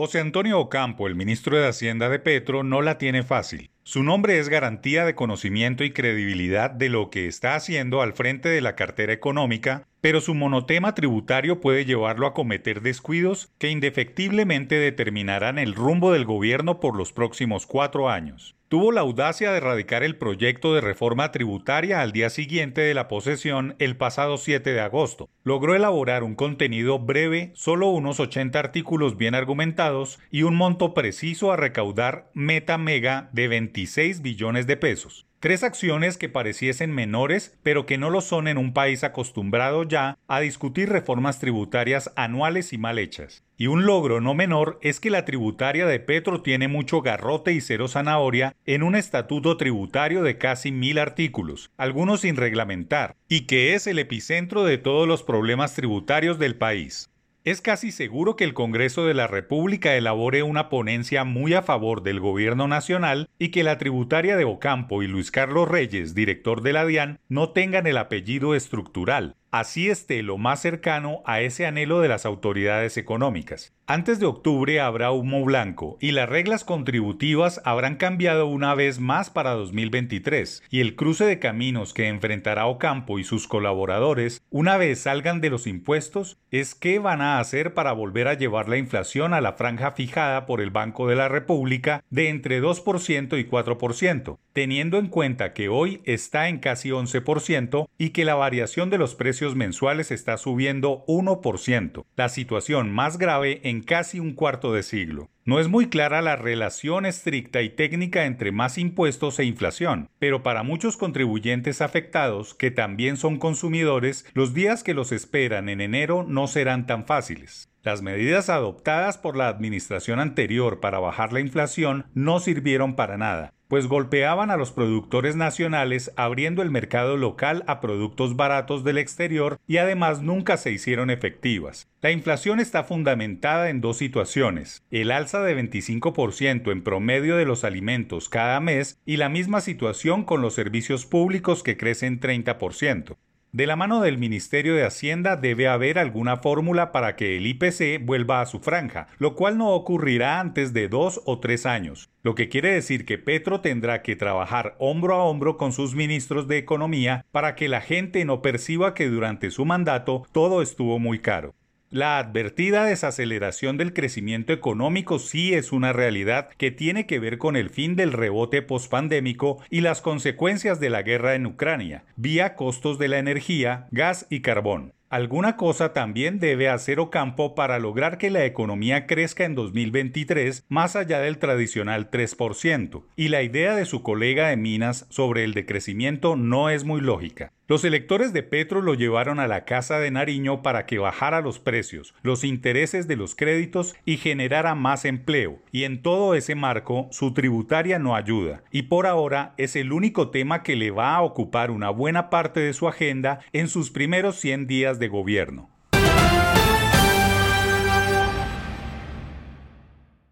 José Antonio Ocampo, el ministro de Hacienda de Petro, no la tiene fácil. Su nombre es garantía de conocimiento y credibilidad de lo que está haciendo al frente de la cartera económica, pero su monotema tributario puede llevarlo a cometer descuidos que indefectiblemente determinarán el rumbo del gobierno por los próximos cuatro años tuvo la audacia de radicar el proyecto de reforma tributaria al día siguiente de la posesión el pasado 7 de agosto. Logró elaborar un contenido breve, solo unos 80 artículos bien argumentados y un monto preciso a recaudar meta mega de 26 billones de pesos. Tres acciones que pareciesen menores, pero que no lo son en un país acostumbrado ya a discutir reformas tributarias anuales y mal hechas. Y un logro no menor es que la tributaria de Petro tiene mucho garrote y cero zanahoria en un estatuto tributario de casi mil artículos, algunos sin reglamentar, y que es el epicentro de todos los problemas tributarios del país. Es casi seguro que el Congreso de la República elabore una ponencia muy a favor del gobierno nacional y que la tributaria de Ocampo y Luis Carlos Reyes, director de la DIAN, no tengan el apellido estructural, así esté lo más cercano a ese anhelo de las autoridades económicas. Antes de octubre habrá humo blanco y las reglas contributivas habrán cambiado una vez más para 2023 y el cruce de caminos que enfrentará Ocampo y sus colaboradores una vez salgan de los impuestos es qué van a hacer para volver a llevar la inflación a la franja fijada por el Banco de la República de entre 2% y 4%, teniendo en cuenta que hoy está en casi 11% y que la variación de los precios mensuales está subiendo 1%, la situación más grave en casi un cuarto de siglo. No es muy clara la relación estricta y técnica entre más impuestos e inflación, pero para muchos contribuyentes afectados, que también son consumidores, los días que los esperan en enero no serán tan fáciles. Las medidas adoptadas por la administración anterior para bajar la inflación no sirvieron para nada, pues golpeaban a los productores nacionales abriendo el mercado local a productos baratos del exterior y además nunca se hicieron efectivas. La inflación está fundamentada en dos situaciones, el alza de 25% en promedio de los alimentos cada mes y la misma situación con los servicios públicos que crecen 30%. De la mano del Ministerio de Hacienda debe haber alguna fórmula para que el IPC vuelva a su franja, lo cual no ocurrirá antes de dos o tres años, lo que quiere decir que Petro tendrá que trabajar hombro a hombro con sus ministros de Economía para que la gente no perciba que durante su mandato todo estuvo muy caro. La advertida desaceleración del crecimiento económico sí es una realidad que tiene que ver con el fin del rebote pospandémico y las consecuencias de la guerra en Ucrania, vía costos de la energía, gas y carbón. Alguna cosa también debe hacer Ocampo para lograr que la economía crezca en 2023 más allá del tradicional 3%, y la idea de su colega de Minas sobre el decrecimiento no es muy lógica. Los electores de Petro lo llevaron a la Casa de Nariño para que bajara los precios, los intereses de los créditos y generara más empleo, y en todo ese marco su tributaria no ayuda, y por ahora es el único tema que le va a ocupar una buena parte de su agenda en sus primeros 100 días de gobierno.